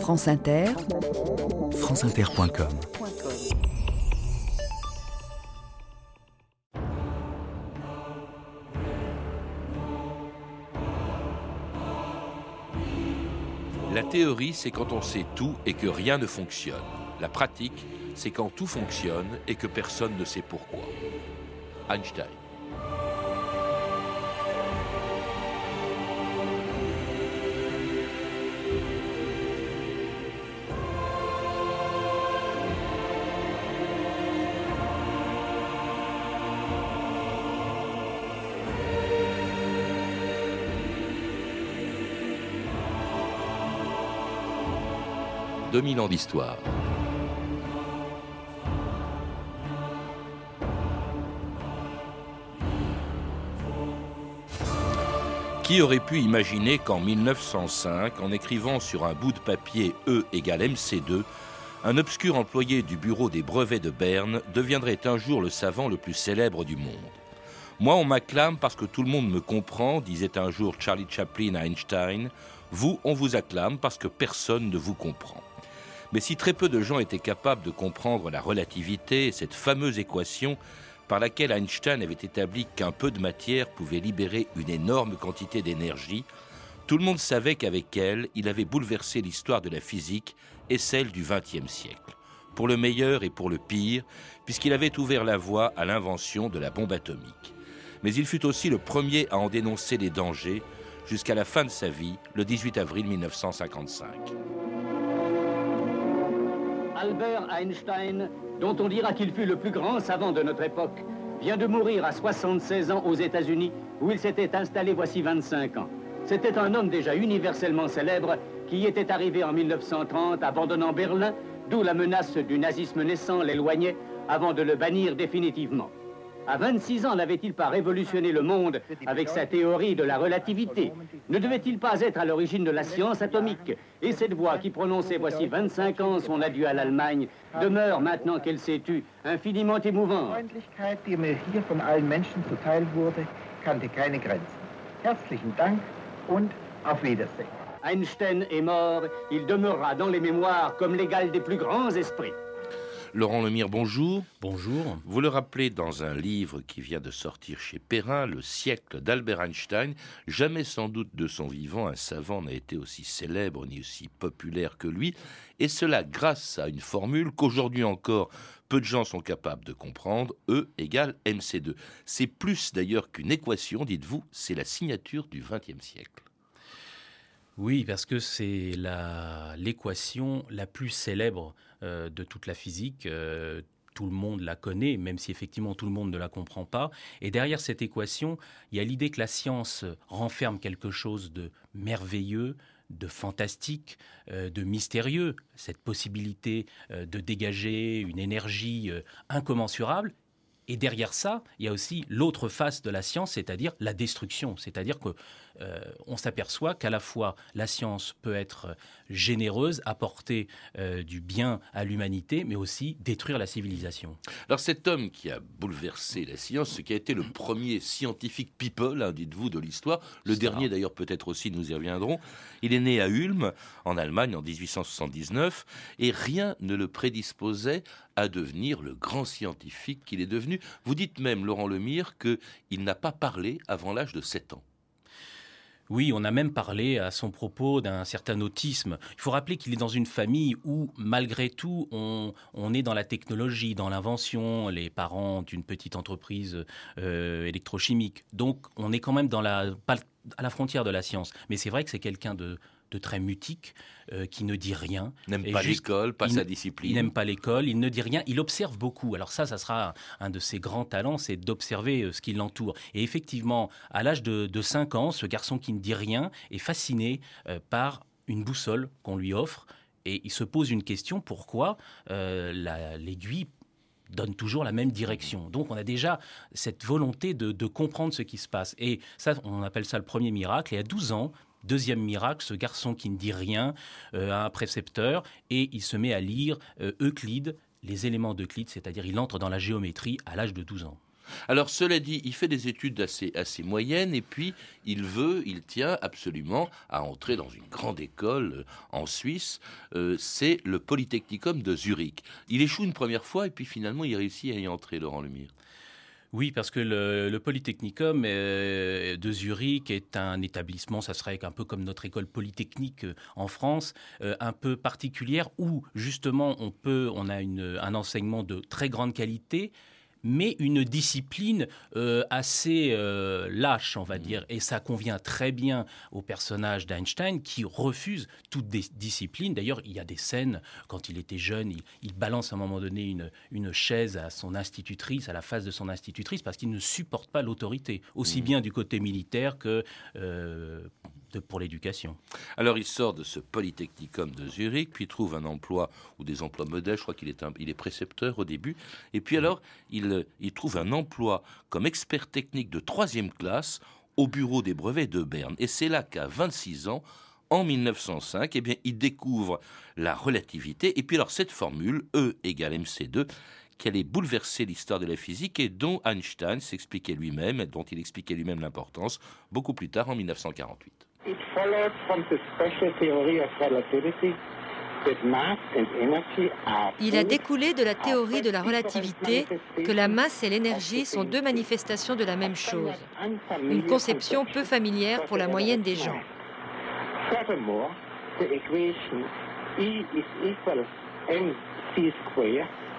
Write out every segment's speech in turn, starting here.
France Inter, franceinter.com La théorie, c'est quand on sait tout et que rien ne fonctionne. La pratique, c'est quand tout fonctionne et que personne ne sait pourquoi. Einstein. « 2000 ans d'histoire. Qui aurait pu imaginer qu'en 1905, en écrivant sur un bout de papier E égale MC2, un obscur employé du bureau des brevets de Berne deviendrait un jour le savant le plus célèbre du monde? Moi, on m'acclame parce que tout le monde me comprend, disait un jour Charlie Chaplin à Einstein. Vous, on vous acclame parce que personne ne vous comprend. Mais si très peu de gens étaient capables de comprendre la relativité, cette fameuse équation, par laquelle Einstein avait établi qu'un peu de matière pouvait libérer une énorme quantité d'énergie, tout le monde savait qu'avec elle, il avait bouleversé l'histoire de la physique et celle du XXe siècle, pour le meilleur et pour le pire, puisqu'il avait ouvert la voie à l'invention de la bombe atomique. Mais il fut aussi le premier à en dénoncer les dangers jusqu'à la fin de sa vie, le 18 avril 1955. Albert Einstein, dont on dira qu'il fut le plus grand savant de notre époque, vient de mourir à 76 ans aux États-Unis, où il s'était installé voici 25 ans. C'était un homme déjà universellement célèbre qui y était arrivé en 1930, abandonnant Berlin, d'où la menace du nazisme naissant l'éloignait avant de le bannir définitivement. À 26 ans, n'avait-il pas révolutionné le monde avec sa théorie de la relativité Ne devait-il pas être à l'origine de la science atomique Et cette voix qui prononçait voici 25 ans son adieu à l'Allemagne demeure, maintenant qu'elle s'est tue, infiniment émouvante. Freundlichkeit, die mir hier von allen Menschen zuteil wurde, kannte keine Grenzen. Herzlichen Dank und auf Wiedersehen. Einstein est mort, il demeurera dans les mémoires comme l'égal des plus grands esprits. Laurent Lemire, bonjour. Bonjour. Vous le rappelez dans un livre qui vient de sortir chez Perrin, Le siècle d'Albert Einstein. Jamais sans doute de son vivant, un savant n'a été aussi célèbre ni aussi populaire que lui. Et cela grâce à une formule qu'aujourd'hui encore peu de gens sont capables de comprendre. E égale MC2. C'est plus d'ailleurs qu'une équation, dites-vous, c'est la signature du XXe siècle. Oui, parce que c'est l'équation la, plus célèbre de toute la physique. Euh, tout le monde la connaît, même si effectivement tout le monde ne la comprend pas. Et derrière cette équation, il y a l'idée que la science renferme quelque chose de merveilleux, de fantastique, euh, de mystérieux, cette possibilité de dégager une énergie incommensurable et derrière ça, il y a aussi l'autre face de la science, c'est-à-dire la destruction. C'est-à-dire que euh, on s'aperçoit qu'à la fois la science peut être généreuse, apporter euh, du bien à l'humanité, mais aussi détruire la civilisation. Alors cet homme qui a bouleversé la science, ce qui a été le premier scientifique people, hein, dites-vous, de l'histoire, le dernier d'ailleurs peut-être aussi, nous y reviendrons, il est né à Ulm, en Allemagne, en 1879, et rien ne le prédisposait à devenir le grand scientifique qu'il est devenu. Vous dites même, Laurent Lemire, qu'il n'a pas parlé avant l'âge de 7 ans. Oui, on a même parlé à son propos d'un certain autisme. Il faut rappeler qu'il est dans une famille où, malgré tout, on, est dans la technologie, dans l'invention. Les parents ont une petite entreprise euh, électrochimique. Donc, on est quand même dans la, à la frontière de la science. Mais c'est vrai que c'est quelqu'un de, de très mutique, euh, qui ne dit rien. N'aime pas l'école, pas sa discipline. Il n'aime pas l'école, il ne dit rien, il observe beaucoup. Alors ça, ça sera un, de ses grands talents, c'est d'observer euh, ce qui l'entoure. Et effectivement, à l'âge de, 5 ans, ce garçon qui ne dit rien est fasciné euh, par une boussole qu'on lui offre. Et il se pose une question, pourquoi l'aiguille donne toujours la même direction. Donc on a déjà cette volonté de, de, comprendre ce qui se passe. Et ça, on appelle ça le premier miracle. Et à 12 ans, Deuxième miracle, ce garçon qui ne dit rien euh, a un précepteur et il se met à lire euh, Euclide, les éléments d'Euclide, c'est-à-dire il entre dans la géométrie à l'âge de 12 ans. Alors cela dit, il fait des études assez, assez moyennes et puis il veut, il tient absolument à entrer dans une grande école euh, en Suisse. C'est le Polytechnicum de Zurich. Il échoue une première fois et puis finalement il réussit à y entrer, Laurent Lemire. Oui, parce que le, Polytechnicum euh, de Zurich est un établissement, ça serait un peu comme notre école polytechnique en France, un peu particulière où justement on peut, on a un enseignement de très grande qualité, mais une discipline euh, assez euh, lâche, on va mmh. dire. Et ça convient très bien au personnage d'Einstein qui refuse toute discipline. D'ailleurs, il y a des scènes, quand il était jeune, il, balance à un moment donné une, une, chaise à son institutrice, à la face de son institutrice, parce qu'il ne supporte pas l'autorité, aussi mmh. bien du côté militaire que euh, pour l'éducation. Alors il sort de ce Polytechnicum de Zurich, puis trouve un emploi ou des emplois modèles. Je crois qu'il est, il est précepteur au début. Et puis alors il, il trouve un emploi comme expert technique de troisième classe au bureau des brevets de Berne. Et c'est là qu'à 26 ans, en 1905, eh bien, il découvre la relativité. Et puis alors cette formule, E égale mc2, qui allait bouleverser l'histoire de la physique et dont Einstein s'expliquait lui-même, dont il expliquait lui-même l'importance, beaucoup plus tard en 1948. Il a découlé de la théorie de la relativité que la masse et l'énergie sont deux manifestations de la même chose, une conception peu familière pour la moyenne des gens.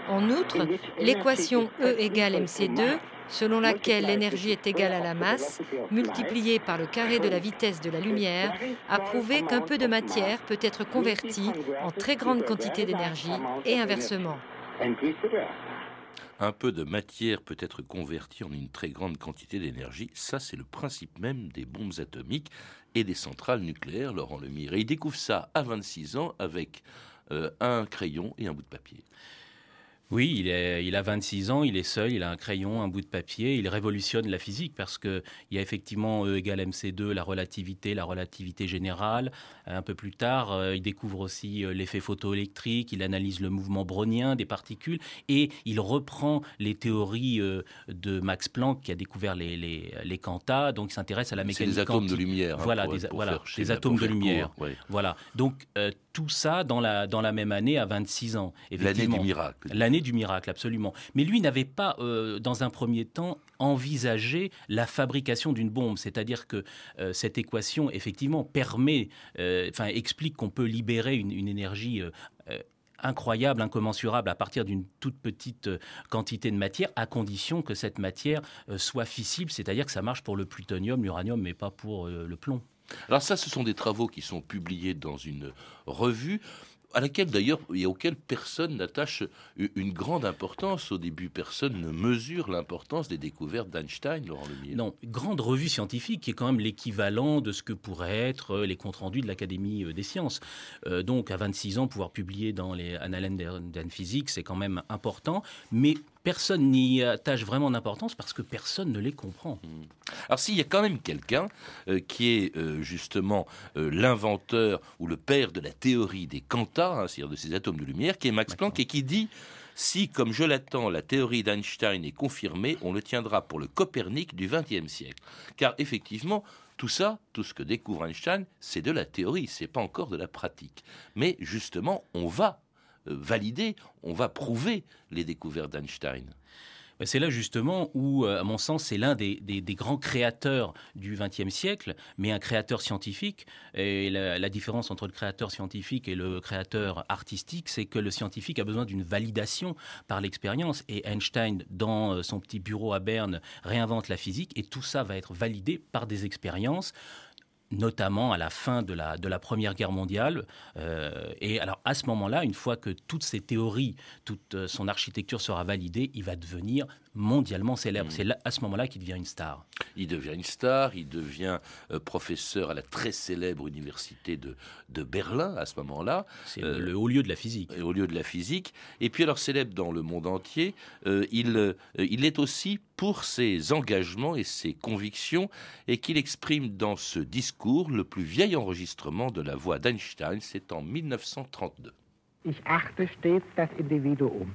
En outre, l'équation E égale mc2 selon laquelle l'énergie est égale à la masse, multipliée par le carré de la vitesse de la lumière, a prouvé qu'un peu de matière peut être convertie en très grande quantité d'énergie et inversement. Un peu de matière peut être convertie en une très grande quantité d'énergie. Ça, c'est le principe même des bombes atomiques et des centrales nucléaires, Laurent Lemire. Et il découvre ça à 26 ans avec euh, un crayon et un bout de papier. Oui, il, est, il a 26 ans, il est seul, il a un crayon, un bout de papier, il révolutionne la physique parce qu'il y a effectivement E égale mc2, la relativité, la relativité générale. Un peu plus tard, euh, il découvre aussi euh, l'effet photoélectrique, il analyse le mouvement brownien des particules et il reprend les théories euh, de Max Planck qui a découvert les, les, les quantas, donc il s'intéresse à la mécanique des atomes de lumière. Hein, voilà, des, voilà, des atomes de lumière. Voilà, donc tout ça dans la, dans la même année à 26 ans. L'année du miracle. L'année du miracle, absolument. Mais lui n'avait pas, euh, dans un premier temps, envisagé la fabrication d'une bombe. C'est-à-dire que euh, cette équation, effectivement, permet, euh, enfin, explique qu'on peut libérer une, énergie incroyable, incommensurable à partir d'une toute petite quantité de matière, à condition que cette matière soit fissible, c'est-à-dire que ça marche pour le plutonium, l'uranium, mais pas pour le plomb. Alors ça, ce sont des travaux qui sont publiés dans une revue à laquelle d'ailleurs et auquel personne n'attache une grande importance. Au début, personne ne mesure l'importance des découvertes d'Einstein, Laurent Lemire. Non, grande revue scientifique qui est quand même l'équivalent de ce que pourraient être euh, les comptes rendus de l'Académie euh, des sciences. Euh, donc, à 26 ans, pouvoir publier dans les Annalen der Physik, c'est quand même important. Mais personne n'y attache vraiment d'importance parce que personne ne les comprend. Hmm. Alors s'il y a quand même quelqu'un euh, qui est euh, justement euh, l'inventeur ou le père de la théorie des quantas, hein, c'est-à-dire de ces atomes de lumière, qui est Max Planck et qui dit si, comme je l'attends, la théorie d'Einstein est confirmée, on le tiendra pour le Copernic du XXe siècle. Car effectivement, tout ça, tout ce que découvre Einstein, c'est de la théorie, c'est pas encore de la pratique. Mais justement, on va valider, on va prouver les découvertes d'Einstein. Ben, c'est là justement où, euh, à mon sens, c'est l'un des, grands créateurs du XXe siècle, mais un créateur scientifique. Et la, différence entre le créateur scientifique et le créateur artistique, c'est que le scientifique a besoin d'une validation par l'expérience. Et Einstein, dans euh, son petit bureau à Berne, réinvente la physique, et tout ça va être validé par des expériences notamment à la fin de la, de la Première Guerre mondiale. Euh, et alors à ce moment-là, une fois que toutes ces théories, toute euh, son architecture sera validée, il va devenir mondialement célèbre. Mm. C'est à ce moment-là qu'il devient une star. Il devient une star, il devient euh, professeur à la très célèbre université de, de Berlin à ce moment-là. C'est le haut lieu de la physique. Au lieu de la physique. Et puis alors célèbre dans le monde entier, il, il est aussi pour ses engagements et ses convictions et qu'il exprime dans ce discours le plus vieil enregistrement de la voix d'Einstein, c'est en 1932. Ich achte stets das Individuum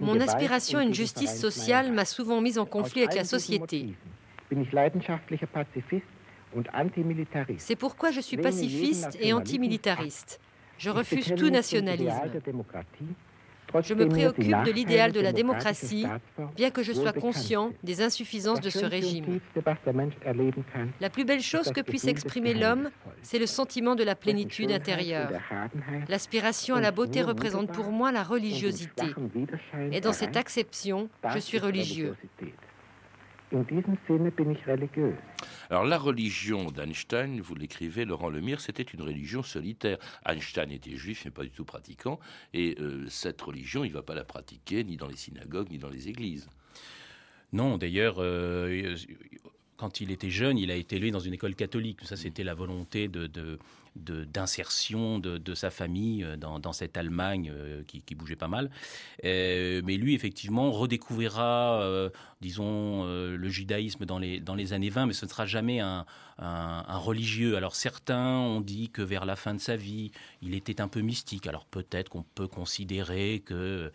Mon aspiration à une justice sociale m'a souvent mis en conflit avec la société. C'est pourquoi je suis pacifiste et antimilitariste. Je refuse tout nationalisme. Je me préoccupe de l'idéal de la démocratie, bien que je sois conscient des insuffisances de ce régime. La plus belle chose que puisse exprimer l'homme, c'est le sentiment de la plénitude intérieure. L'aspiration à la beauté représente pour moi la religiosité. Et dans cette acception, je suis religieux. Alors la religion d'Einstein, vous l'écrivez, Laurent Lemire, c'était une religion solitaire. Einstein était juif, mais pas du tout pratiquant, et euh, cette religion, il ne va pas la pratiquer ni dans les synagogues, ni dans les églises. Non, d'ailleurs, euh, quand il était jeune, il a été élevé dans une école catholique. Ça, c'était la volonté de, d'insertion de, sa famille euh, dans, cette Allemagne euh, qui, bougeait pas mal. Euh, mais lui, effectivement, redécouvrira, disons, le judaïsme dans les, dans les années 20, mais ce ne sera jamais un, religieux. Alors certains ont dit que vers la fin de sa vie, il était un peu mystique. Alors peut-être qu'on peut considérer qu'il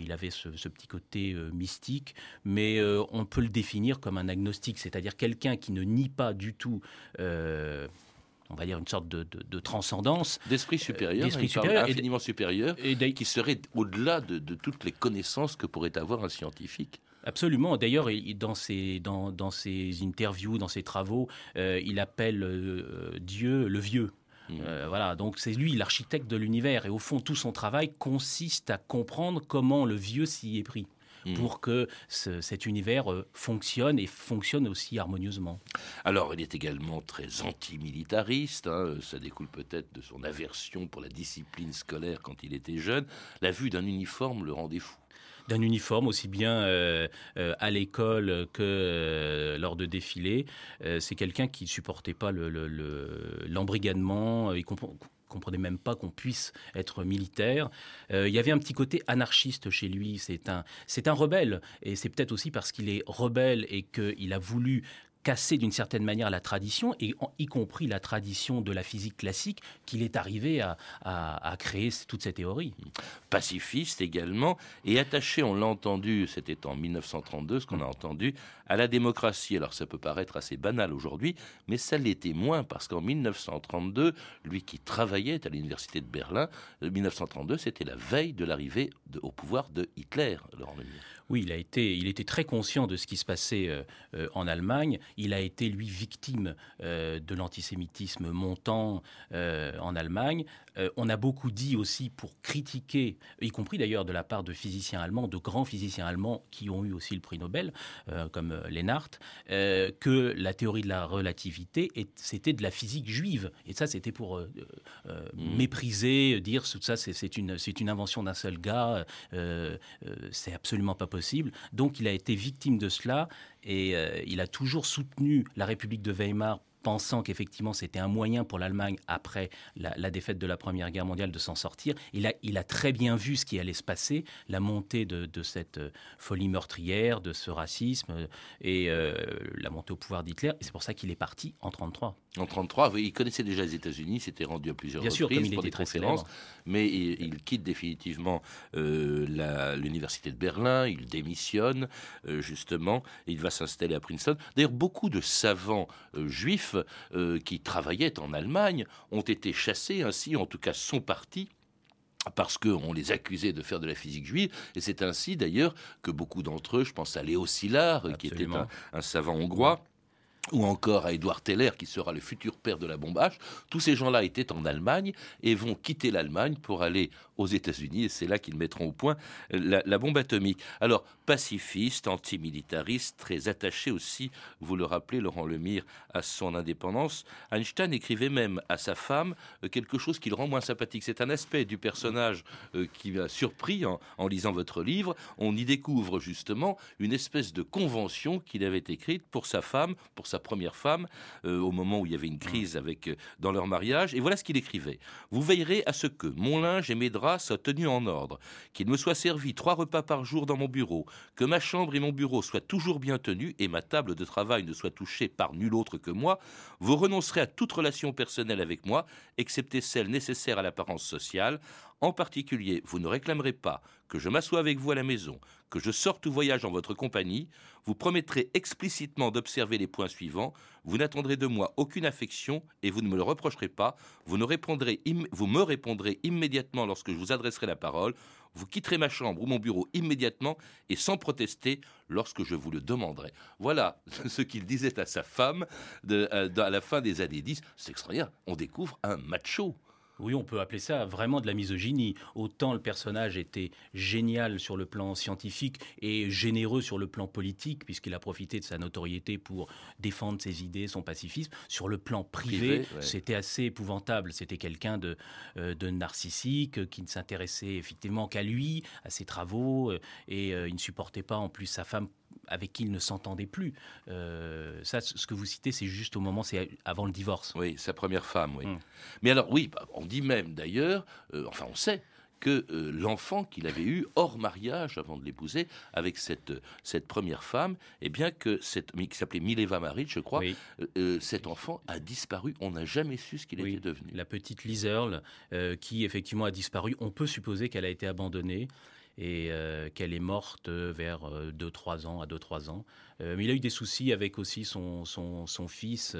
il avait ce, petit côté mystique, mais on peut le définir comme un agnostique, c'est-à-dire quelqu'un qui ne nie pas du tout on va dire une sorte de, transcendance. D'esprit supérieur, d'esprit supérieur infiniment supérieur, et qui serait au-delà de, toutes les connaissances que pourrait avoir un scientifique. Absolument. D'ailleurs, dans ses, dans, dans ses interviews, dans ses travaux, euh, il appelle euh, Dieu le vieux. Mmh. Euh, voilà, donc c'est lui l'architecte de l'univers. Et au fond, tout son travail consiste à comprendre comment le vieux s'y est pris. Mm. pour que cet univers euh, fonctionne et fonctionne aussi harmonieusement. Alors, il est également très antimilitariste. Hein, ça découle peut-être de son aversion pour la discipline scolaire quand il était jeune. La vue d'un uniforme le rendait fou d'un uniforme, aussi bien euh, euh, à l'école que lors de défilés. c'est quelqu'un qui ne supportait pas l'embrigadement. Le, comprenait même pas qu'on puisse être militaire. Euh, il y avait un petit côté anarchiste chez lui. C'est un, c'est un rebelle. Et c'est peut-être aussi parce qu'il est rebelle et qu'il a voulu casser d'une certaine manière la tradition, et y compris la tradition de la physique classique, qu'il est arrivé à, créer toute cette théorie. Pacifiste également, et attaché, on l'a entendu, c'était en 1932 ce qu'on a entendu, à la démocratie. Alors ça peut paraître assez banal aujourd'hui, mais ça l'était moins, parce qu'en 1932, lui qui travaillait à l'université de Berlin, 1932, euh, c'était la veille de l'arrivée au pouvoir de Hitler, oui, il a été, était très conscient de ce qui se passait euh, euh, en Allemagne. Il a été lui victime euh, de l'antisémitisme montant en Allemagne. On a beaucoup dit aussi pour critiquer, y compris d'ailleurs de la part de physiciens allemands, de grands physiciens allemands qui ont eu aussi le prix Nobel, comme Lennart, que la théorie de la relativité c'était de la physique juive. Et ça, c'était pour mmh. mépriser, dire tout ça, c'est une, invention d'un seul gars. c'est absolument pas possible donc il a été victime de cela et euh, il a toujours soutenu la République de Weimar pensant qu'effectivement c'était un moyen pour l'Allemagne, après la, défaite de la Première Guerre mondiale, de s'en sortir. Il a, il a très bien vu ce qui allait se passer, la montée de, cette euh, folie meurtrière, de ce racisme euh, et euh, la montée au pouvoir d'Hitler. Et c'est pour ça qu'il est parti en 1933. En 1933, il connaissait déjà les États-Unis, s'était rendu à plusieurs bien reprises sûr, il pour des conférences, mais il, quitte définitivement l'université de Berlin, il démissionne justement, et il va s'installer à Princeton. D'ailleurs, beaucoup de savants juifs euh, qui travaillaient en Allemagne ont été chassés, ainsi en tout cas sont partis parce qu'on les accusait de faire de la physique juive, et c'est ainsi d'ailleurs que beaucoup d'entre eux, je pense à Léo Szilard, qui était un, savant hongrois, ou encore à Edouard Teller, qui sera le futur père de la bombe H. Tous ces gens-là étaient en Allemagne et vont quitter l'Allemagne pour aller aux États-Unis, et c'est là qu'ils mettront au point la, bombe atomique. Alors, pacifiste, antimilitariste, très attaché aussi, vous le rappelez, Laurent Lemire, à son indépendance, Einstein écrivait même à sa femme euh, quelque chose qui le rend moins sympathique. C'est un aspect du personnage euh, qui m'a surpris en, en lisant votre livre. On y découvre justement une espèce de convention qu'il avait écrite pour sa femme, pour sa sa première femme euh, au moment où il y avait une crise avec, euh, dans leur mariage. Et voilà ce qu'il écrivait. Vous veillerez à ce que mon linge et mes draps soient tenus en ordre, qu'il me soit servi trois repas par jour dans mon bureau, que ma chambre et mon bureau soient toujours bien tenus et ma table de travail ne soit touchée par nul autre que moi. Vous renoncerez à toute relation personnelle avec moi, excepté celle nécessaire à l'apparence sociale. En particulier, vous ne réclamerez pas que je m'assoie avec vous à la maison, que je sorte ou voyage en votre compagnie. Vous promettrez explicitement d'observer les points suivants. Vous n'attendrez de moi aucune affection et vous ne me le reprocherez pas. Vous, ne répondrez vous me répondrez immédiatement lorsque je vous adresserai la parole. Vous quitterez ma chambre ou mon bureau immédiatement et sans protester lorsque je vous le demanderai. Voilà ce qu'il disait à sa femme euh, à la fin des années 10. C'est extraordinaire. On découvre un macho. Oui, on peut appeler ça vraiment de la misogynie. Autant le personnage était génial sur le plan scientifique et généreux sur le plan politique, puisqu'il a profité de sa notoriété pour défendre ses idées, son pacifisme. Sur le plan privé, c'était assez épouvantable. C'était quelqu'un de, euh, de narcissique, qui ne s'intéressait effectivement qu'à lui, à ses travaux, euh, et euh, il ne supportait pas en plus sa femme avec qui il ne s'entendait plus. Euh, ça, ce que vous citez, c'est juste au moment, c'est avant le divorce. Oui, sa première femme, oui. Mm. Mais alors, oui, bah, on dit même d'ailleurs, euh, enfin on sait, que euh, l'enfant qu'il avait eu hors mariage avant de l'épouser avec cette, cette première femme, eh bien que cette qui s'appelait Mileva Marit, je crois, cet enfant a disparu. On n'a jamais su ce qu'il était devenu. La petite Liserle, qui effectivement a disparu. On peut supposer qu'elle a été abandonnée et euh, qu'elle est morte vers 2-3 euh, ans, à 2-3 ans. Euh, mais il a eu des soucis avec aussi son, son, son fils,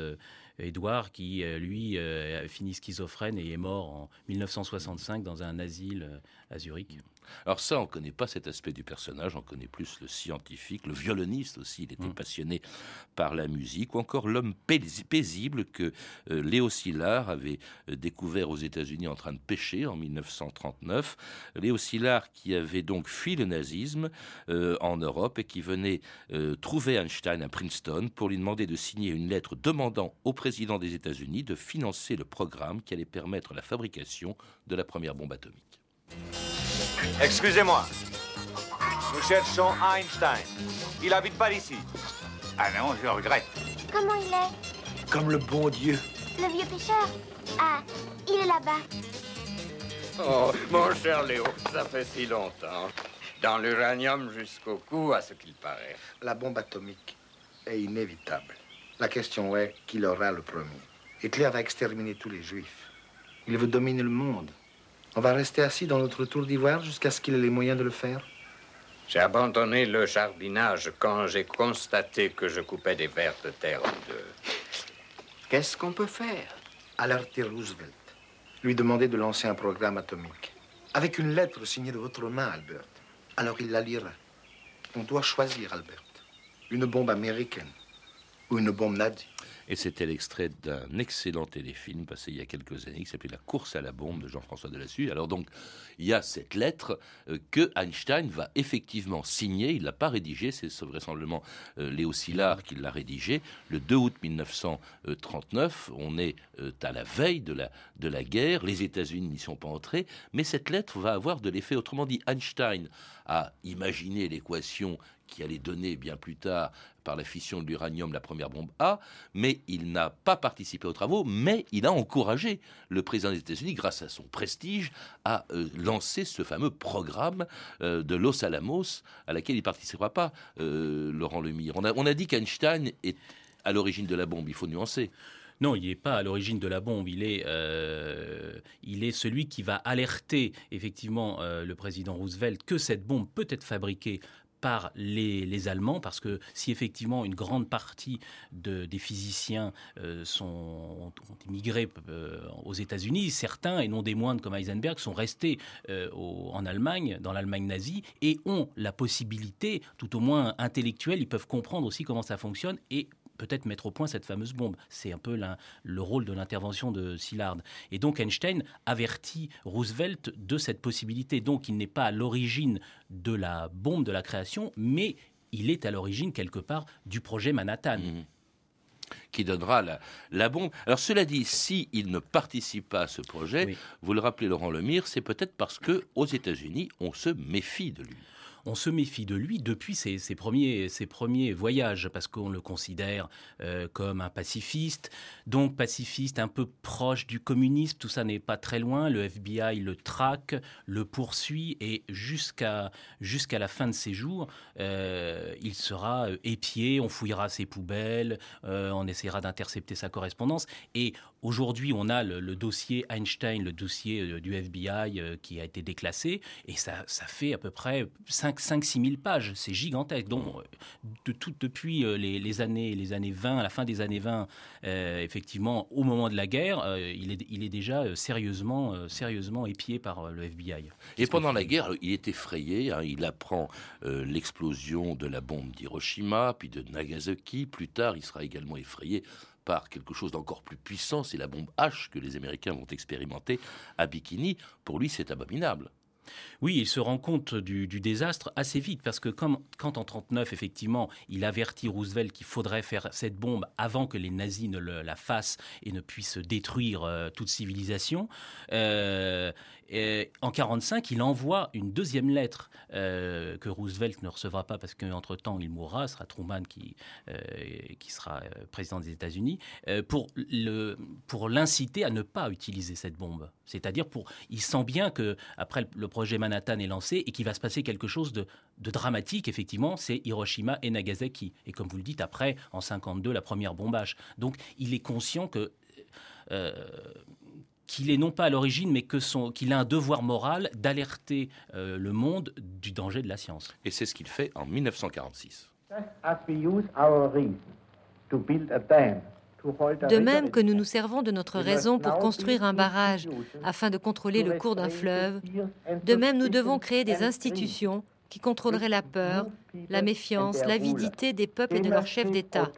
Édouard, qui, lui, a fini schizophrène et est mort en 1965 dans un asile à Zurich. Alors ça, on ne connaît pas cet aspect du personnage, on connaît plus le scientifique, le violoniste aussi, il était mm. passionné par la musique, ou encore l'homme paisible que euh, Léo Szilard avait euh, découvert aux États-Unis en train de pêcher en 1939. Léo Szilard qui avait donc fui le nazisme euh, en Europe et qui venait trouver Einstein à Princeton pour lui demander de signer une lettre demandant au président des États-Unis de financer le programme qui allait permettre la fabrication de la première bombe atomique. Excusez-moi. Nous cherchons Einstein. Il habite pas ici. Ah non, je regrette. Comment il est? Comme le bon Dieu. Le vieux pêcheur? Ah, il est là-bas. Oh, mon cher Léo, ça fait si longtemps. Dans l'uranium jusqu'au cou, à ce qu'il paraît. La bombe atomique est inévitable. La question est qui l'aura le premier? Hitler va exterminer tous les juifs. Il veut dominer le monde. On va rester assis dans notre tour d'ivoire jusqu'à ce qu'il ait les moyens de le faire J'ai abandonné le jardinage quand j'ai constaté que je coupais des vers de terre en deux. Qu'est-ce qu'on peut faire? Alerter Roosevelt. Lui demander de lancer un programme atomique. Avec une lettre signée de votre main, Albert. Alors il la lira. On doit choisir, Albert. Une bombe américaine ou une bombe nazie. Et c'était l'extrait d'un excellent téléfilm passé il y a quelques années qui s'appelait La course à la bombe de Jean-François Delassus. Alors donc, il y a cette lettre euh, que Einstein va effectivement signer. Il l'a pas rédigée, c'est vraisemblablement euh, Léo Szilard qui l'a rédigée. Le 2 août 1939, on est euh, à la veille de la, de la guerre. Les États-Unis n'y sont pas entrés. Mais cette lettre va avoir de l'effet. Autrement dit, Einstein a imaginé l'équation qui allait donner bien plus tard par la fission de l'uranium la première bombe A, mais il n'a pas participé aux travaux, mais il a encouragé le président des États-Unis, grâce à son prestige, à euh, lancer ce fameux programme euh, de Los Alamos, à laquelle il ne participera pas, euh, Laurent Lemire. On a, on a dit qu'Einstein est à l'origine de la bombe, il faut nuancer. Non, il n'est pas à l'origine de la bombe. Il est, il est celui qui va alerter effectivement le président Roosevelt que cette bombe peut être fabriquée par les, Allemands, parce que si effectivement une grande partie des physiciens euh, sont, ont, immigré euh, aux États-Unis, certains, et non des moindres comme Heisenberg, sont restés euh, en Allemagne, dans l'Allemagne nazie, et ont la possibilité, tout au moins intellectuelle, ils peuvent comprendre aussi comment ça fonctionne et peut-être mettre au point cette fameuse bombe. C'est un peu le rôle de l'intervention de Szilard. Et donc Einstein avertit Roosevelt de cette possibilité. Donc il n'est pas à l'origine de la bombe de la création, mais il est à l'origine quelque part du projet Manhattan. Mmh. qui donnera la, bombe. Alors cela dit, si il ne participe pas à ce projet, vous le rappelez Laurent Lemire, c'est peut-être parce que aux États-Unis, on se méfie de lui. On se méfie de lui depuis ses, premiers, ses premiers voyages, parce qu'on le considère euh, comme un pacifiste, donc pacifiste un peu proche du communisme, tout ça n'est pas très loin, le FBI le traque, le poursuit, et jusqu'à la fin de ses jours, euh, il sera épié, on fouillera ses poubelles, on essaiera d'intercepter sa correspondance, et aujourd'hui on a le, dossier Einstein, le dossier du FBI qui a été déclassé, et ça, ça fait à peu près 5-6 000 pages. C'est gigantesque. Donc, euh, de tout, depuis euh, les, années, les années 20, à la fin des années 20, euh, effectivement, au moment de la guerre, il, est, il est déjà sérieusement, sérieusement épié par le FBI. Et pendant la guerre, il est effrayé. Hein. il apprend l'explosion de la bombe d'Hiroshima, puis de Nagasaki. Plus tard, il sera également effrayé par quelque chose d'encore plus puissant, c'est la bombe H que les Américains vont expérimenter à Bikini. Pour lui, c'est abominable. Oui, il se rend compte du, désastre assez vite, parce que quand en 1939, effectivement, il avertit Roosevelt qu'il faudrait faire cette bombe avant que les nazis ne la fassent et ne puissent détruire euh, toute civilisation, euh, en 1945, il envoie une deuxième lettre euh, que Roosevelt ne recevra pas parce qu'entre-temps, il mourra, ce sera Truman qui, sera président des États-Unis, pour, le, l'inciter à ne pas utiliser cette bombe. C'est-à-dire, il sent bien que après le projet Manhattan est lancé et qu'il va se passer quelque chose de, dramatique, effectivement, c'est Hiroshima et Nagasaki. Et comme vous le dites, après, en 52, la première bombage. Donc il est conscient que... Euh, qu'il est non pas à l'origine, mais qu'il a un devoir moral d'alerter euh, le monde du danger de la science. Et c'est ce qu'il fait en 1946. De même que nous nous servons de notre raison pour construire un barrage afin de contrôler le cours d'un fleuve, de même nous devons créer des institutions qui contrôleraient la peur, la méfiance, l'avidité des peuples et de leurs chefs d'État.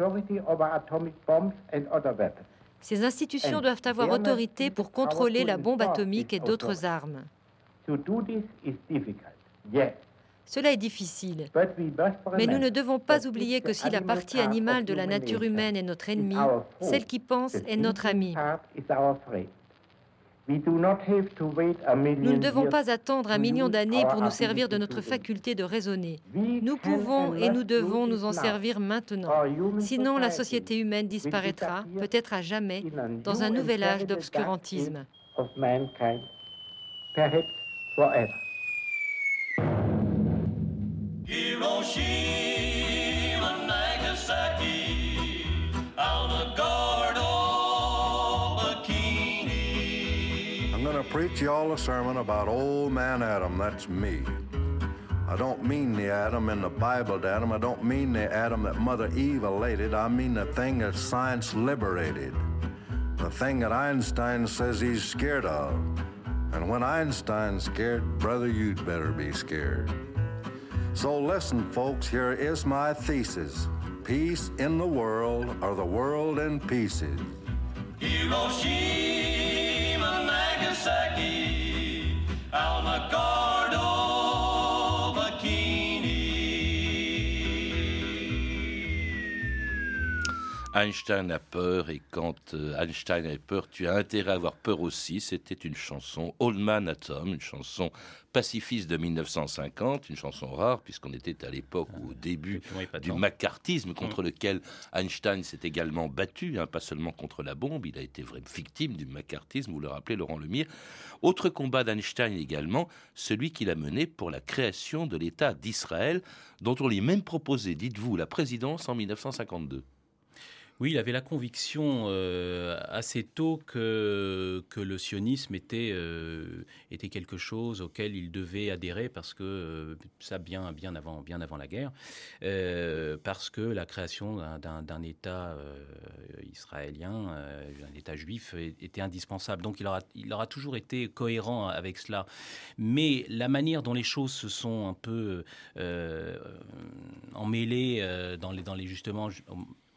Ces institutions doivent avoir autorité pour contrôler la bombe atomique et d'autres armes. Cela est difficile. Mais nous ne devons pas oublier que si la partie animale de la nature humaine est notre ennemie, celle qui pense est notre amie. Nous ne devons pas attendre un million d'années pour nous servir de notre faculté de raisonner. Nous pouvons et nous devons nous en servir maintenant. Sinon, la société humaine disparaîtra, peut-être à jamais, dans un nouvel âge d'obscurantisme. Hiroshima, Nagasaki, Bikini. I'm gonna preach y'all a sermon about old man Adam, that's me. I don't mean the Adam in the Bible, Adam. I don't mean the Adam that Mother Eve elated. I mean the thing that science liberated. The thing that Einstein says he's scared of. And when Einstein's scared, brother, you'd better be scared. So listen, folks, here is my thesis. Peace in the world or the world in pieces. Hiroshima, Nagasaki, Almagardo, Einstein a peur et quand euh, Einstein a peur, tu as intérêt à avoir peur aussi. C'était une chanson Old Man Atom, une chanson pacifiste de 1950, une chanson rare puisqu'on était à l'époque au début du macartisme contre mm. lequel Einstein s'est également battu, hein, pas seulement contre la bombe, il a été vraiment victime du macartisme, vous le rappelez Laurent Lemire. Autre combat d'Einstein également, celui qu'il a mené pour la création de l'État d'Israël, dont on lui a même proposé, dites-vous, la présidence en 1952. Oui, il avait la conviction euh, assez tôt que, que le sionisme était, euh, était quelque chose auquel il devait adhérer parce que euh, ça bien, bien, avant, bien avant la guerre, parce que la création d'un État israélien, un État juif, était indispensable. Donc il aura, il aura toujours été cohérent avec cela. Mais la manière dont les choses se sont un peu emmêlées dans les, dans les justement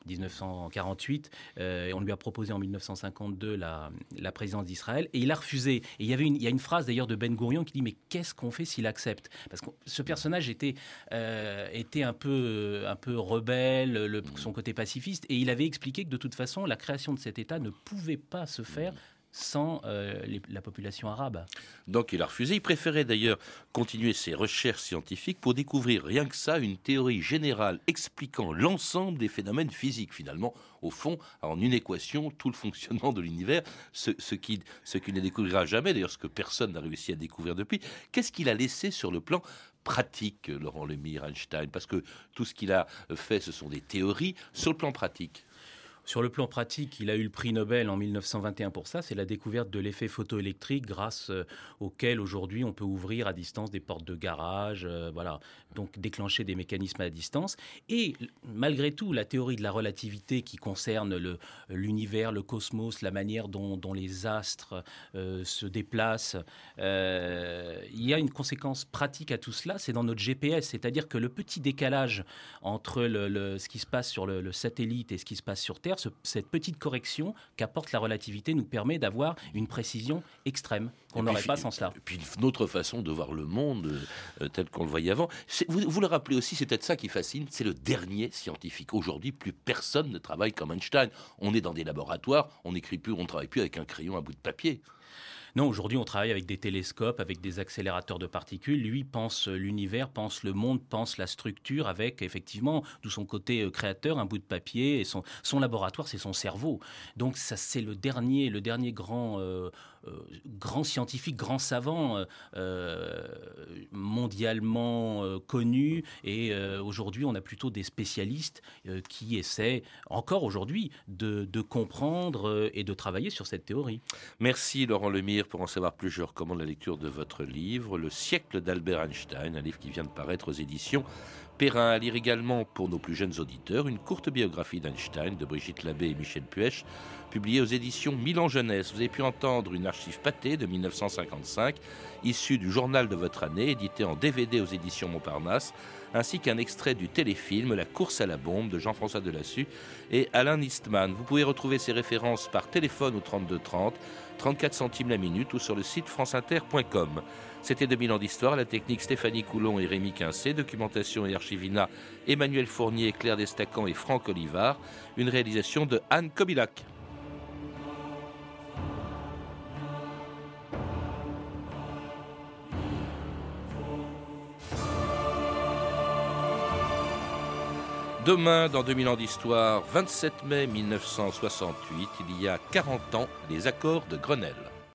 1948, euh, et on lui a proposé en 1952 la, la présidence d'Israël, et il a refusé. Et il y avait une, il y a une phrase d'ailleurs de Ben Gurion qui dit mais qu'est-ce qu'on fait s'il accepte? Parce que ce personnage était, euh, était un peu, un peu rebelle, le, son côté pacifiste, et il avait expliqué que de toute façon la création de cet État ne pouvait pas se faire sans euh, la population arabe. Donc il a refusé. Il préférait d'ailleurs continuer ses recherches scientifiques pour découvrir rien que ça, une théorie générale expliquant l'ensemble des phénomènes physiques. Finalement, au fond, en une équation, tout le fonctionnement de l'univers, ce, qui, ce qui ne découvrira jamais, d'ailleurs ce que personne n'a réussi à découvrir depuis. Qu'est-ce qu'il a laissé sur le plan pratique, Laurent Lemire, Einstein? Parce que tout ce qu'il a fait, ce sont des théories. Sur le plan pratique sur le plan pratique, il a eu le prix Nobel en 1921 pour ça. C'est la découverte de l'effet photoélectrique grâce euh, auquel aujourd'hui on peut ouvrir à distance des portes de garage, euh, voilà, donc déclencher des mécanismes à distance. Et malgré tout, la théorie de la relativité qui concerne l'univers, le, cosmos, la manière dont, les astres euh, se déplacent, il y a une conséquence pratique à tout cela, c'est dans notre GPS, c'est-à-dire que le petit décalage entre le, ce qui se passe sur le satellite et ce qui se passe sur Terre cette petite correction qu'apporte la relativité nous permet d'avoir une précision extrême qu'on n'aurait pas sans cela. Et puis une autre façon de voir le monde euh, tel qu'on le voyait avant. Vous, le rappelez aussi, c'est peut-être ça qui fascine, c'est le dernier scientifique. Aujourd'hui, plus personne ne travaille comme Einstein. On est dans des laboratoires, on n'écrit plus, on ne travaille plus avec un crayon à bout de papier. Non, aujourd'hui, on travaille avec des télescopes, avec des accélérateurs de particules. Lui pense l'univers, pense le monde, pense la structure, avec effectivement, d'où son côté euh, créateur, un bout de papier, et son, laboratoire, c'est son cerveau. Donc, ça, c'est le dernier, le dernier grand. Euh, euh, grand scientifique, grand savant mondialement connu. Et aujourd'hui, on a plutôt des spécialistes qui essaient, encore aujourd'hui, de, de, comprendre et de travailler sur cette théorie. Merci Laurent Lemire. Pour en savoir plus, je recommande la lecture de votre livre, Le siècle d'Albert Einstein, un livre qui vient de paraître aux éditions Perrin. À lire également pour nos plus jeunes auditeurs une courte biographie d'Einstein de Brigitte Labbé et Michel Puech, publiée aux éditions Milan Jeunesse. Vous avez pu entendre une archive pâtée de 1955, issue du journal de votre année, édité en DVD aux éditions Montparnasse, ainsi qu'un extrait du téléfilm La course à la bombe de Jean-François Delassus et Alain Nistman. Vous pouvez retrouver ces références par téléphone au 3230 34 centimes la minute ou sur le site franceinter.com. C'était 2000 ans d'histoire, la technique Stéphanie Coulon et Rémi Quincé, documentation et archivina Emmanuel Fournier, Claire Destacan et Franck Olivard, une réalisation de Anne Kobilac. Demain, dans 2000 ans d'histoire, 27 mai 1968, il y a 40 ans, les accords de Grenelle.